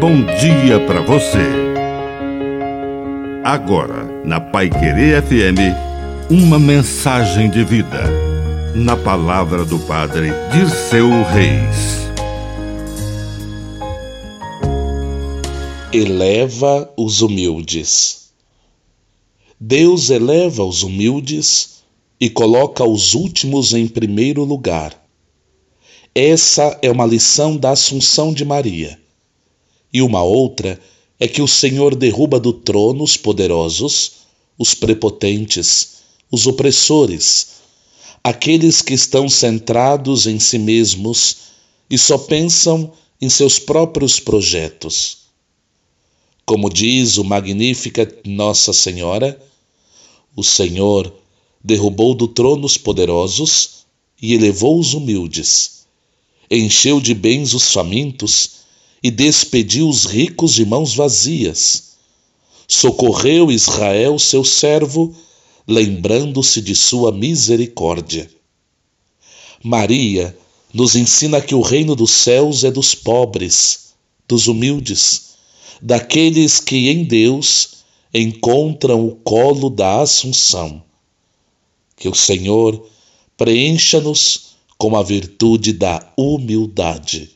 bom dia para você. Agora, na Pai Querer FM, uma mensagem de vida. Na palavra do Padre de seu Reis. Eleva os humildes. Deus eleva os humildes e coloca os últimos em primeiro lugar. Essa é uma lição da Assunção de Maria. E uma outra é que o Senhor derruba do trono os poderosos, os prepotentes, os opressores, aqueles que estão centrados em si mesmos e só pensam em seus próprios projetos. Como diz o magnífica Nossa Senhora, o Senhor derrubou do trono os poderosos e elevou os humildes encheu de bens os famintos e despediu os ricos de mãos vazias. Socorreu Israel, seu servo, lembrando-se de sua misericórdia. Maria nos ensina que o reino dos céus é dos pobres, dos humildes, daqueles que em Deus encontram o colo da Assunção. Que o Senhor preencha-nos com a virtude da humildade.